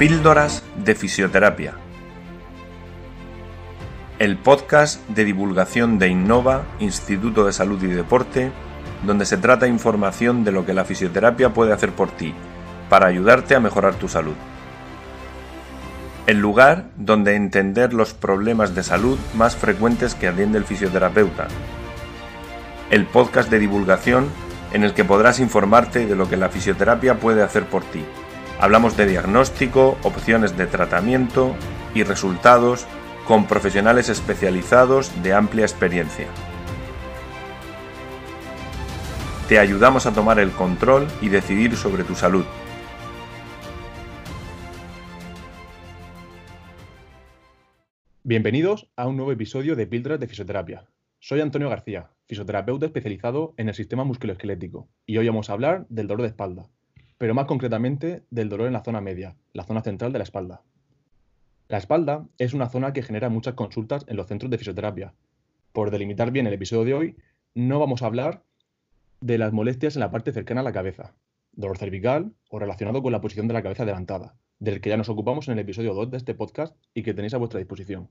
Píldoras de Fisioterapia. El podcast de divulgación de Innova, Instituto de Salud y Deporte, donde se trata información de lo que la fisioterapia puede hacer por ti, para ayudarte a mejorar tu salud. El lugar donde entender los problemas de salud más frecuentes que atiende el fisioterapeuta. El podcast de divulgación en el que podrás informarte de lo que la fisioterapia puede hacer por ti. Hablamos de diagnóstico, opciones de tratamiento y resultados con profesionales especializados de amplia experiencia. Te ayudamos a tomar el control y decidir sobre tu salud. Bienvenidos a un nuevo episodio de Píldoras de Fisioterapia. Soy Antonio García, fisioterapeuta especializado en el sistema musculoesquelético, y hoy vamos a hablar del dolor de espalda, pero más concretamente del dolor en la zona media, la zona central de la espalda. La espalda es una zona que genera muchas consultas en los centros de fisioterapia. Por delimitar bien el episodio de hoy, no vamos a hablar de las molestias en la parte cercana a la cabeza, dolor cervical o relacionado con la posición de la cabeza levantada, del que ya nos ocupamos en el episodio 2 de este podcast y que tenéis a vuestra disposición,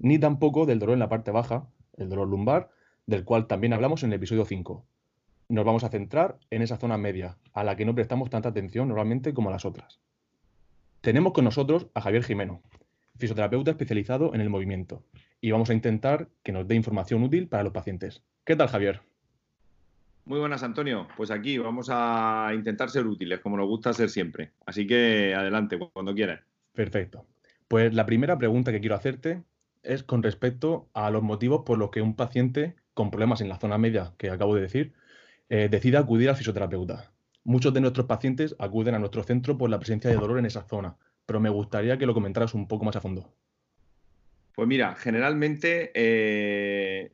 ni tampoco del dolor en la parte baja, el dolor lumbar, del cual también hablamos en el episodio 5. Nos vamos a centrar en esa zona media, a la que no prestamos tanta atención normalmente como a las otras. Tenemos con nosotros a Javier Jimeno, fisioterapeuta especializado en el movimiento, y vamos a intentar que nos dé información útil para los pacientes. ¿Qué tal, Javier? Muy buenas, Antonio. Pues aquí vamos a intentar ser útiles, como nos gusta ser siempre. Así que adelante, cuando quieras. Perfecto. Pues la primera pregunta que quiero hacerte es con respecto a los motivos por los que un paciente con problemas en la zona media que acabo de decir eh, decide acudir al fisioterapeuta. Muchos de nuestros pacientes acuden a nuestro centro por la presencia de dolor en esa zona, pero me gustaría que lo comentaras un poco más a fondo. Pues mira, generalmente eh,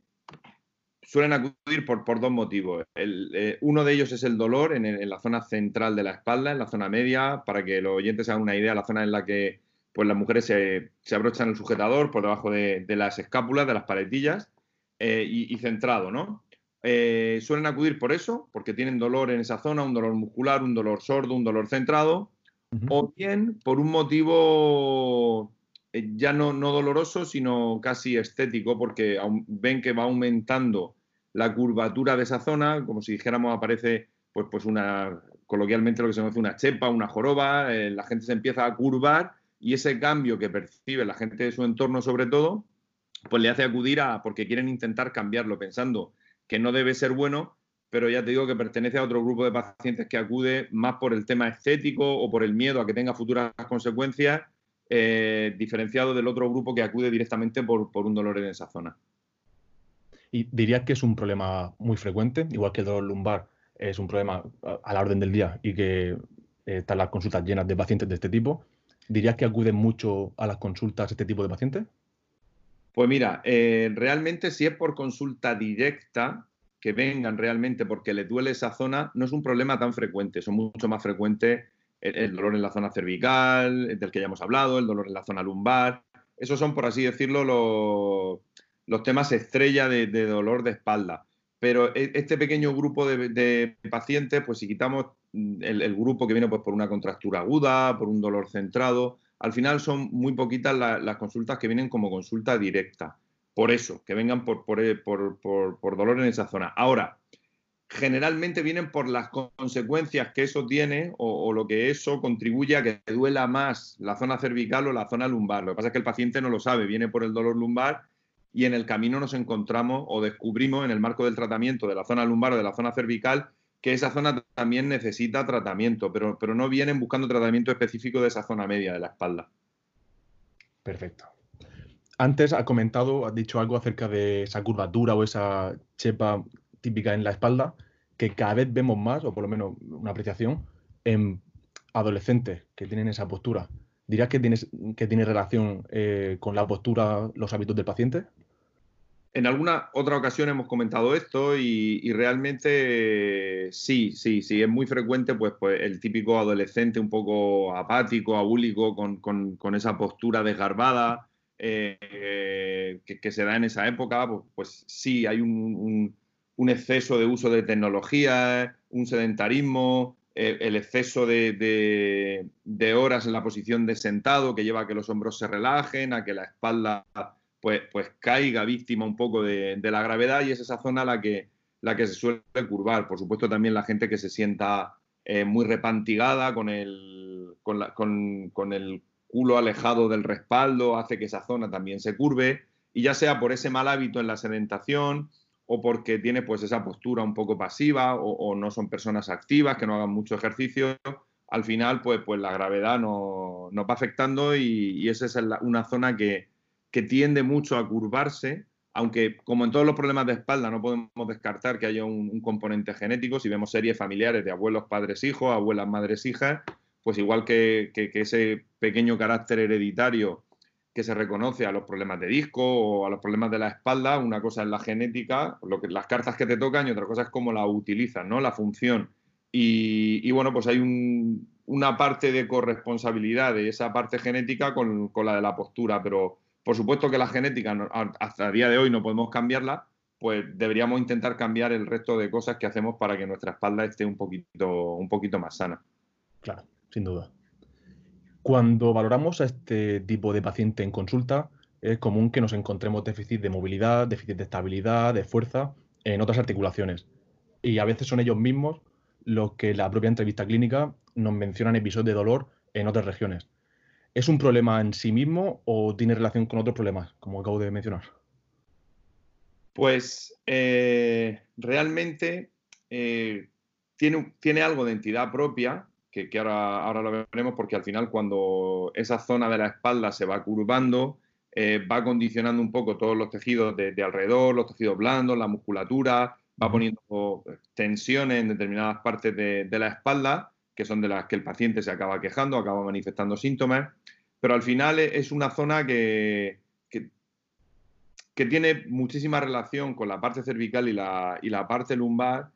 suelen acudir por, dos motivos. Eh, uno de ellos es el dolor en, la zona central de la espalda, en la zona media, para que los oyentes hagan una idea, la zona en la que pues, las mujeres se, abrochan el sujetador por debajo de, las escápulas, de las paletillas, eh, y, centrado, ¿no? Eh, suelen acudir por eso, porque tienen dolor en esa zona, un dolor muscular, un dolor sordo, un dolor centrado, o bien por un motivo ya no, no, doloroso, sino casi estético, porque ven que va aumentando la curvatura de esa zona, como si dijéramos aparece pues, pues una, coloquialmente lo que se conoce una chepa, una joroba, eh, la gente se empieza a curvar y ese cambio que percibe la gente de su entorno sobre todo, pues le hace acudir a, porque quieren intentar cambiarlo, pensando que no debe ser bueno, pero ya te digo que pertenece a otro grupo de pacientes que acude más por el tema estético o por el miedo a que tenga futuras consecuencias, eh, diferenciado del otro grupo que acude directamente por, por un dolor en esa zona. Y dirías que es un problema muy frecuente, igual que el dolor lumbar es un problema a la orden del día y que eh, están las consultas llenas de pacientes de este tipo. ¿Dirías que acuden mucho a las consultas este tipo de pacientes? Pues mira, eh, realmente si es por consulta directa, que vengan realmente porque les duele esa zona, no es un problema tan frecuente, son mucho más frecuentes el, dolor en la zona cervical, del que ya hemos hablado, el dolor en la zona lumbar. Esos son, por así decirlo, los, temas estrella de, dolor de espalda. Pero e, este pequeño grupo de, pacientes, pues si quitamos mm, el, grupo que viene pues, por una contractura aguda, por un dolor centrado, al final son muy poquitas las consultas que vienen como consulta directa. Por eso, que vengan por, por, por, dolor en esa zona. Ahora, generalmente vienen por las consecuencias que eso tiene o, o, lo que eso contribuye a que duela más la zona cervical o la zona lumbar. Lo que pasa es que el paciente no lo sabe, viene por el dolor lumbar y en el camino nos encontramos o descubrimos en el marco del tratamiento de la zona lumbar o de la zona cervical que esa zona también necesita tratamiento, pero, pero no vienen buscando tratamiento específico de esa zona media de la espalda. Perfecto. Antes ha comentado, has dicho algo acerca de esa curvatura o esa chepa típica en la espalda, que cada vez vemos más, o por lo menos una apreciación, en adolescentes que tienen esa postura. ¿Dirías que, tienes, que tiene relación eh, con la postura, los hábitos del paciente? En alguna otra ocasión hemos comentado esto y, realmente sí, sí, sí, es muy frecuente pues, pues el típico adolescente un poco apático, abúlico, con, esa postura desgarbada eh, que, se da en esa época, pues, pues sí, hay un, exceso de uso de tecnología, un sedentarismo, eh, el exceso de, horas en la posición de sentado que lleva a que los hombros se relajen, a que la espalda pues, pues caiga víctima un poco de, la gravedad y es esa zona la que, la que se suele curvar. Por supuesto también la gente que se sienta eh, muy repantigada con el, con, el culo alejado del respaldo hace que esa zona también se curve y ya sea por ese mal hábito en la sedentación o porque tiene pues esa postura un poco pasiva o, no son personas activas que no hagan mucho ejercicio, al final pues, pues la gravedad nos no va afectando y, esa es una zona que, tiende mucho a curvarse, aunque como en todos los problemas de espalda no podemos descartar que haya un, componente genético, si vemos series familiares de abuelos, padres, hijos, abuelas, madres, hijas, pues igual que ese pequeño carácter hereditario que se reconoce a los problemas de disco o a los problemas de la espalda. Una cosa es la genética, lo que, las cartas que te tocan y otra cosa es cómo la utilizas, ¿no? La función. Y, bueno, pues hay una parte de corresponsabilidad de esa parte genética con, la de la postura, pero por supuesto que la genética hasta el día de hoy no podemos cambiarla, pues deberíamos intentar cambiar el resto de cosas que hacemos para que nuestra espalda esté un poquito, un poquito más sana. Claro, sin duda. Cuando valoramos a este tipo de paciente en consulta, es común que nos encontremos déficit de movilidad, déficit de estabilidad, de fuerza en otras articulaciones. Y a veces son ellos mismos los que la propia entrevista clínica nos mencionan episodios de dolor en otras regiones. ¿Es un problema en sí mismo o tiene relación con otros problemas, como acabo de mencionar? Pues eh, realmente eh, tiene, tiene, algo de entidad propia, que, ahora, ahora, lo veremos, porque al final cuando esa zona de la espalda se va curvando, eh, va condicionando un poco todos los tejidos de, alrededor, los tejidos blandos, la musculatura, va poniendo tensiones en determinadas partes de, la espalda, que son de las que el paciente se acaba quejando, acaba manifestando síntomas, pero al final es una zona que, que, tiene muchísima relación con la parte cervical y la, y la parte lumbar,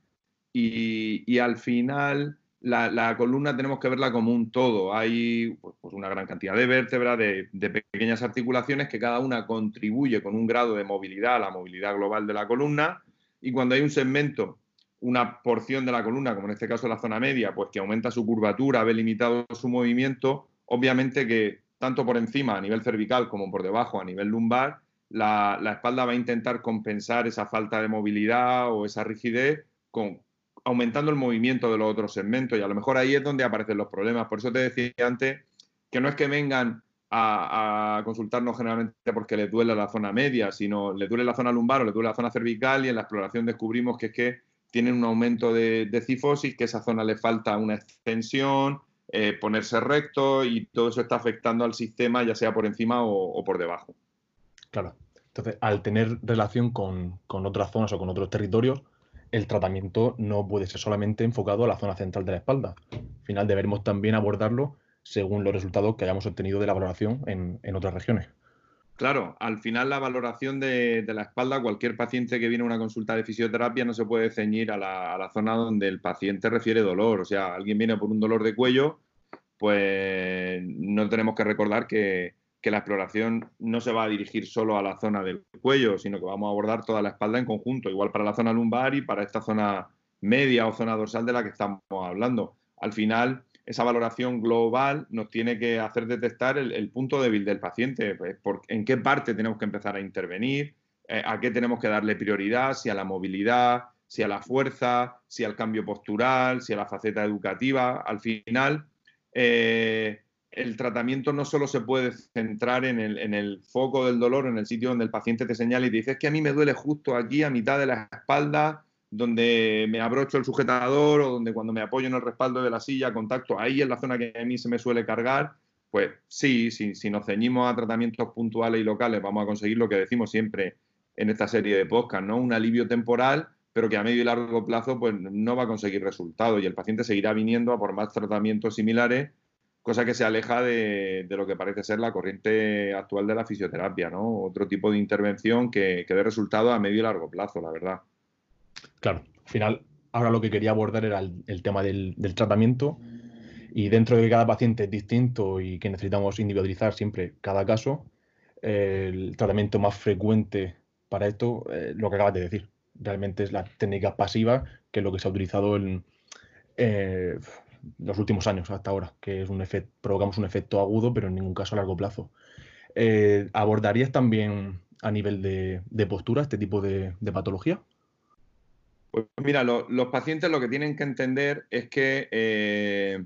y, y al final la, columna tenemos que verla como un todo. Hay pues, pues una gran cantidad de vértebras, de, pequeñas articulaciones que cada una contribuye con un grado de movilidad a la movilidad global de la columna. Y cuando hay un segmento, una porción de la columna, como en este caso la zona media, pues que aumenta su curvatura, ve limitado su movimiento, obviamente que tanto por encima a nivel cervical como por debajo a nivel lumbar, la, la espalda va a intentar compensar esa falta de movilidad o esa rigidez con, aumentando el movimiento de los otros segmentos y a lo mejor ahí es donde aparecen los problemas. Por eso te decía antes que no es que vengan a, consultarnos generalmente porque les duele la zona media, sino les duele la zona lumbar o les duele la zona cervical y en la exploración descubrimos que es que tienen un aumento de, cifosis, que esa zona le falta una extensión, eh, ponerse recto y todo eso está afectando al sistema ya sea por encima o, por debajo. Claro. Entonces, al tener relación con, con otras zonas o con otros territorios, el tratamiento no puede ser solamente enfocado a la zona central de la espalda. Al final deberemos también abordarlo según los resultados que hayamos obtenido de la valoración en, otras regiones. Claro, al final la valoración de, la espalda, cualquier paciente que viene a una consulta de fisioterapia no se puede ceñir a la, zona donde el paciente refiere dolor. O sea, alguien viene por un dolor de cuello, pues no tenemos que recordar que, que la exploración no se va a dirigir solo a la zona del cuello, sino que vamos a abordar toda la espalda en conjunto, igual para la zona lumbar y para esta zona media o zona dorsal de la que estamos hablando. Al final, esa valoración global nos tiene que hacer detectar el, punto débil del paciente, pues, en qué parte tenemos que empezar a intervenir, eh, a qué tenemos que darle prioridad, si a la movilidad, si a la fuerza, si al cambio postural, si a la faceta educativa. Al final, eh, el tratamiento no solo se puede centrar en el, foco del dolor, en el sitio donde el paciente te señala y te dice, es que a mí me duele justo aquí, a mitad de la espalda, donde me abrocho el sujetador o donde cuando me apoyo en el respaldo de la silla, contacto ahí en la zona que a mí se me suele cargar, pues sí, si nos ceñimos a tratamientos puntuales y locales, vamos a conseguir lo que decimos siempre en esta serie de podcast, ¿no? Un alivio temporal, pero que a medio y largo plazo pues no va a conseguir resultados y el paciente seguirá viniendo a por más tratamientos similares cosa que se aleja de, lo que parece ser la corriente actual de la fisioterapia, ¿no? Otro tipo de intervención que, que dé resultado a medio y largo plazo, la verdad. Claro, al final, ahora lo que quería abordar era el, tema del, tratamiento y dentro de que cada paciente es distinto y que necesitamos individualizar siempre cada caso, el tratamiento más frecuente para esto, eh, lo que acabas de decir, realmente es la técnica pasiva, que es lo que se ha utilizado en, eh, los últimos años hasta ahora, que es un efecto, provocamos un efecto agudo, pero en ningún caso a largo plazo. Eh, ¿Abordarías también a nivel de, postura este tipo de, patología? Pues mira, los pacientes lo que tienen que entender es que eh,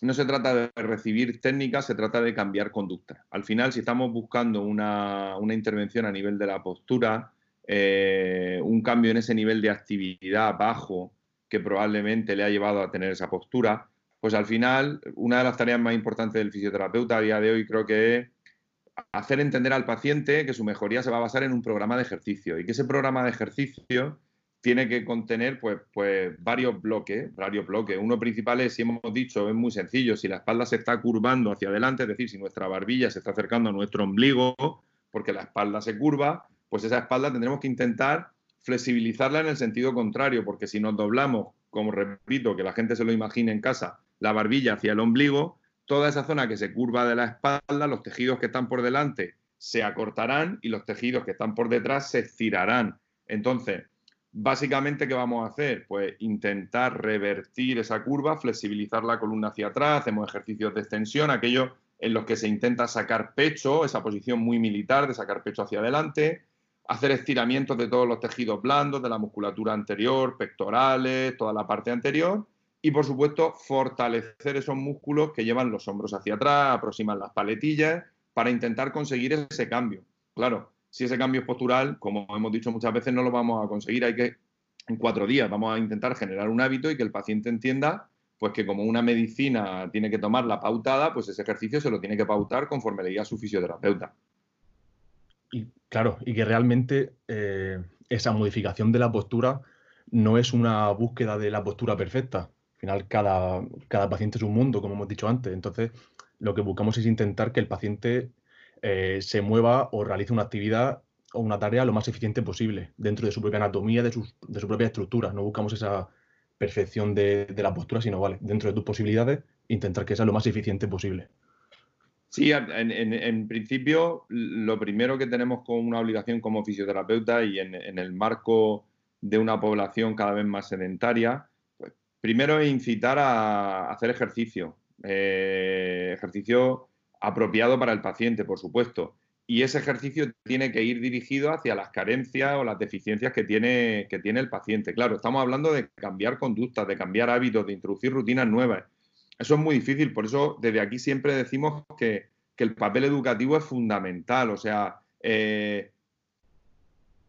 no se trata de recibir técnicas, se trata de cambiar conducta. Al final, si estamos buscando una, intervención a nivel de la postura, eh, un cambio en ese nivel de actividad bajo que probablemente le ha llevado a tener esa postura, pues al final una de las tareas más importantes del fisioterapeuta a día de hoy creo que es hacer entender al paciente que su mejoría se va a basar en un programa de ejercicio y que ese programa de ejercicio tiene que contener pues, pues varios bloques, varios bloques. Uno principal es, si hemos dicho, es muy sencillo, si la espalda se está curvando hacia adelante, es decir, si nuestra barbilla se está acercando a nuestro ombligo, porque la espalda se curva, pues esa espalda tendremos que intentar flexibilizarla en el sentido contrario, porque si nos doblamos, como repito, que la gente se lo imagine en casa, la barbilla hacia el ombligo, toda esa zona que se curva de la espalda, los tejidos que están por delante se acortarán y los tejidos que están por detrás se estirarán. Entonces, básicamente, ¿qué vamos a hacer? Pues intentar revertir esa curva, flexibilizar la columna hacia atrás, hacemos ejercicios de extensión, aquellos en los que se intenta sacar pecho, esa posición muy militar de sacar pecho hacia adelante, hacer estiramientos de todos los tejidos blandos, de la musculatura anterior, pectorales, toda la parte anterior, y por supuesto fortalecer esos músculos que llevan los hombros hacia atrás, aproximan las paletillas, para intentar conseguir ese cambio. Claro, si ese cambio es postural, como hemos dicho muchas veces, no lo vamos a conseguir, hay que, en cuatro días, vamos a intentar generar un hábito y que el paciente entienda pues que como una medicina tiene que tomar la pautada, pues ese ejercicio se lo tiene que pautar conforme le diga su fisioterapeuta. Y claro, y que realmente eh, esa modificación de la postura no es una búsqueda de la postura perfecta, final cada, cada paciente es un mundo, como hemos dicho antes. Entonces, lo que buscamos es intentar que el paciente eh, se mueva o realice una actividad o una tarea lo más eficiente posible dentro de su propia anatomía, de, de su propia estructura. No buscamos esa perfección de, la postura, sino, vale, dentro de tus posibilidades, intentar que sea lo más eficiente posible. Sí, en, en, principio, lo primero que tenemos con una obligación como fisioterapeuta y en, el marco de una población cada vez más sedentaria, Primero es incitar a hacer ejercicio, eh, ejercicio apropiado para el paciente, por supuesto. Y ese ejercicio tiene que ir dirigido hacia las carencias o las deficiencias que tiene, que tiene el paciente. Claro, estamos hablando de cambiar conductas, de cambiar hábitos, de introducir rutinas nuevas. Eso es muy difícil, por eso desde aquí siempre decimos que, el papel educativo es fundamental. O sea, eh,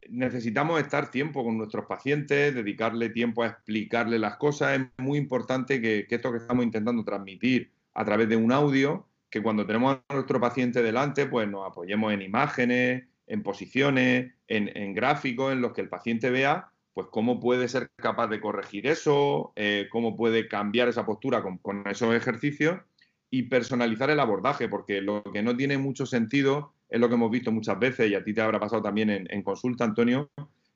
necesitamos estar tiempo con nuestros pacientes, dedicarle tiempo a explicarle las cosas. Es muy importante que, esto que estamos intentando transmitir a través de un audio, que cuando tenemos a nuestro paciente delante, pues nos apoyemos en imágenes, en posiciones, en, gráficos, en los que el paciente vea pues cómo puede ser capaz de corregir eso, eh, cómo puede cambiar esa postura con, con esos ejercicios y personalizar el abordaje, porque lo que no tiene mucho sentido es lo que hemos visto muchas veces y a ti te habrá pasado también en, consulta, Antonio,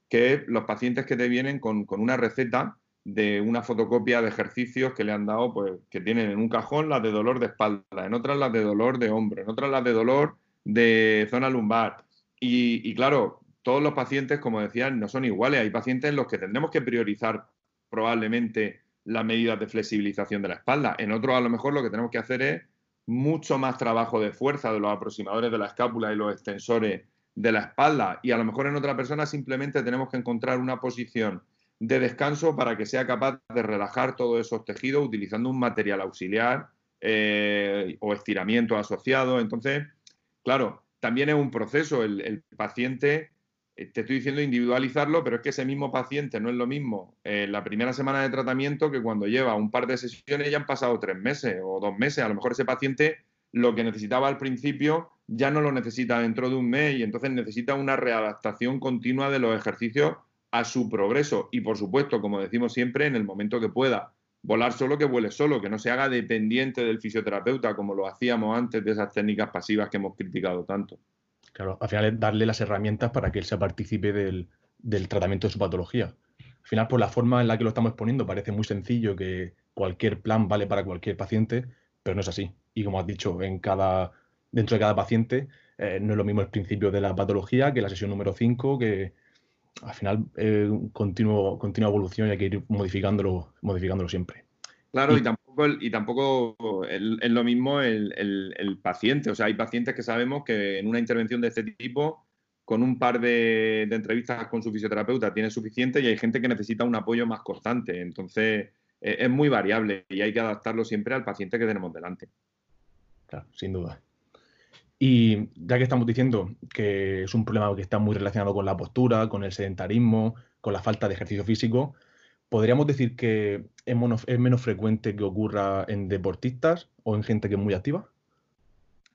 que los pacientes que te vienen con, una receta de una fotocopia de ejercicios que le han dado, pues que tienen en un cajón las de dolor de espalda, en otras las de dolor de hombro, en otras las de dolor de zona lumbar. Y, claro, todos los pacientes, como decían, no son iguales. Hay pacientes en los que tendremos que priorizar probablemente las medidas de flexibilización de la espalda. En otros, a lo mejor, lo que tenemos que hacer es mucho más trabajo de fuerza de los aproximadores de la escápula y los extensores de la espalda y a lo mejor en otra persona simplemente tenemos que encontrar una posición de descanso para que sea capaz de relajar todos esos tejidos utilizando un material auxiliar eh, o estiramiento asociado. Entonces, claro, también es un proceso. el paciente eh, te estoy diciendo individualizarlo, pero es que ese mismo paciente no es lo mismo en la primera semana de tratamiento que cuando lleva un par de sesiones ya han pasado tres meses o dos meses. A lo mejor ese paciente lo que necesitaba al principio ya no lo necesita dentro de un mes y entonces necesita una readaptación continua de los ejercicios a su progreso. Y por supuesto, como decimos siempre, en el momento que pueda volar solo, que vuele solo, que no se haga dependiente del fisioterapeuta como lo hacíamos antes de esas técnicas pasivas que hemos criticado tanto. Claro, al final es darle las herramientas para que él se participe del, tratamiento de su patología. Al final, por la forma en la que lo estamos exponiendo, parece muy sencillo que cualquier plan vale para cualquier paciente, pero no es así. Y como has dicho, en cada, dentro de cada paciente eh, no es lo mismo el principio de la patología que la sesión número 5, que al final es continuo, continua evolución y hay que ir modificándolo, modificándolo siempre. Claro, y, tampoco, y tampoco es lo mismo el, el, paciente. O sea, hay pacientes que sabemos que en una intervención de este tipo, con un par de, entrevistas con su fisioterapeuta, tiene suficiente y hay gente que necesita un apoyo más constante. Entonces, e, es muy variable y hay que adaptarlo siempre al paciente que tenemos delante. Claro, sin duda. Y ya que estamos diciendo que es un problema que está muy relacionado con la postura, con el sedentarismo, con la falta de ejercicio físico, ¿podríamos decir que es, menos frecuente que ocurra en deportistas o en gente que es muy activa?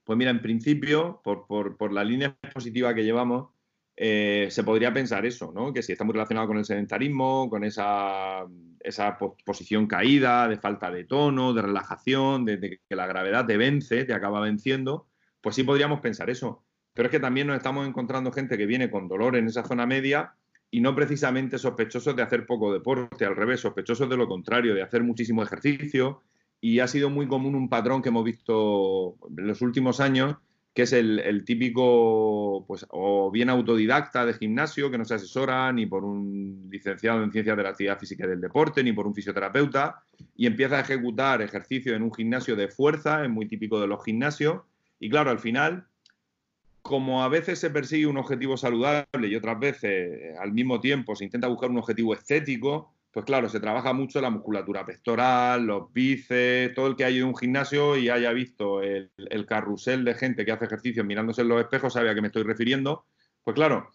Pues mira, en principio, por, la línea positiva que llevamos, eh, se podría pensar eso, ¿no? Que si está muy relacionado con el sedentarismo, con esa, esa posición caída, de falta de tono, de relajación, de, que la gravedad te vence, te acaba venciendo, pues sí podríamos pensar eso. Pero es que también nos estamos encontrando gente que viene con dolor en esa zona media y no precisamente sospechosos de hacer poco deporte, al revés, sospechosos de lo contrario, de hacer muchísimo ejercicio. Y ha sido muy común un patrón que hemos visto en los últimos años, que es el, típico, pues, o bien autodidacta de gimnasio, que no se asesora ni por un licenciado en ciencias de la actividad física y del deporte, ni por un fisioterapeuta, y empieza a ejecutar ejercicio en un gimnasio de fuerza, es muy típico de los gimnasios, y claro, al final como a veces se persigue un objetivo saludable y otras veces eh, al mismo tiempo se intenta buscar un objetivo estético, pues claro, se trabaja mucho la musculatura pectoral, los bíceps, todo el que haya ido a un gimnasio y haya visto el, carrusel de gente que hace ejercicio mirándose en los espejos, sabe a qué me estoy refiriendo. Pues claro,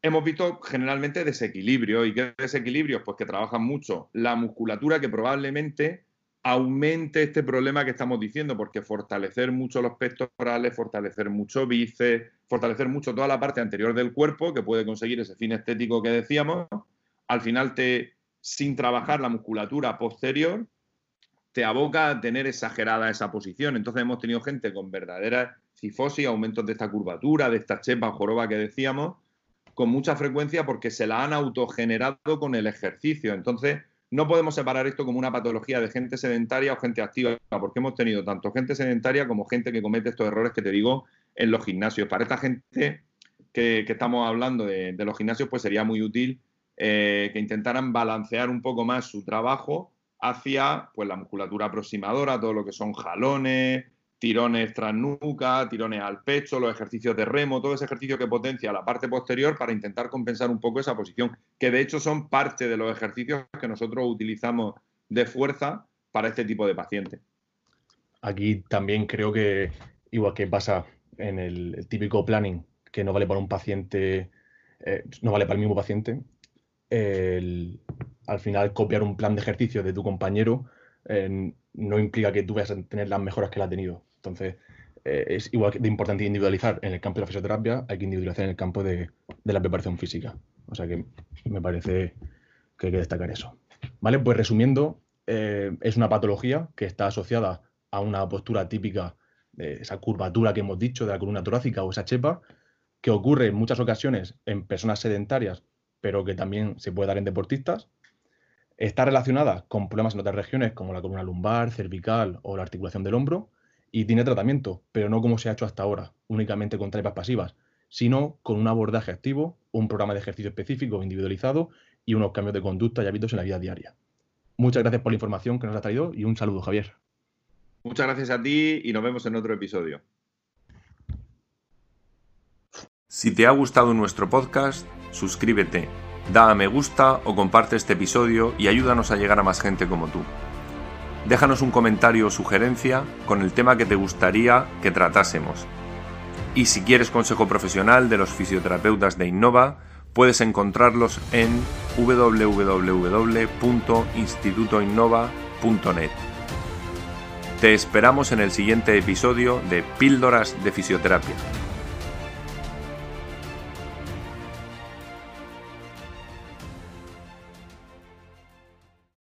hemos visto generalmente desequilibrio. ¿Y qué desequilibrios? Pues que trabajan mucho la musculatura que probablemente aumente este problema que estamos diciendo, porque fortalecer mucho los pectorales, fortalecer mucho bíceps, fortalecer mucho toda la parte anterior del cuerpo, que puede conseguir ese fin estético que decíamos, al final te, sin trabajar la musculatura posterior, te aboca a tener exagerada esa posición. Entonces hemos tenido gente con verdadera cifosis, aumentos de esta curvatura, de esta chepa joroba que decíamos, con mucha frecuencia porque se la han autogenerado con el ejercicio. Entonces, no podemos separar esto como una patología de gente sedentaria o gente activa, porque hemos tenido tanto gente sedentaria como gente que comete estos errores que te digo en los gimnasios. Para esta gente que, estamos hablando de, los gimnasios, pues sería muy útil eh, que intentaran balancear un poco más su trabajo hacia pues, la musculatura aproximadora, todo lo que son jalones, tirones tras nuca, tirones al pecho, los ejercicios de remo, todo ese ejercicio que potencia la parte posterior para intentar compensar un poco esa posición, que de hecho son parte de los ejercicios que nosotros utilizamos de fuerza para este tipo de pacientes. Aquí también creo que, igual que pasa en el, típico planning, que no vale para un paciente, eh, no vale para el mismo paciente, al final copiar un plan de ejercicio de tu compañero eh, no implica que tú vayas a tener las mejoras que él ha tenido. Entonces, eh, es igual de importante individualizar en el campo de la fisioterapia, hay que individualizar en el campo de, la preparación física. O sea que me parece que hay que destacar eso. ¿Vale? Pues resumiendo, eh, es una patología que está asociada a una postura típica de esa curvatura que hemos dicho de la columna torácica o esa chepa, que ocurre en muchas ocasiones en personas sedentarias, pero que también se puede dar en deportistas, Está relacionada con problemas en otras regiones como la columna lumbar, cervical o la articulación del hombro y tiene tratamiento, pero no como se ha hecho hasta ahora, únicamente con terapias pasivas, sino con un abordaje activo, un programa de ejercicio específico individualizado y unos cambios de conducta y hábitos en la vida diaria. Muchas gracias por la información que nos has traído y un saludo, Javier. Muchas gracias a ti y nos vemos en otro episodio. Si te ha gustado nuestro podcast, suscríbete Da a me gusta o comparte este episodio y ayúdanos a llegar a más gente como tú. Déjanos un comentario o sugerencia con el tema que te gustaría que tratásemos. Y si quieres consejo profesional de los fisioterapeutas de Innova, puedes encontrarlos en www.institutoinnova.net. Te esperamos en el siguiente episodio de Píldoras de Fisioterapia.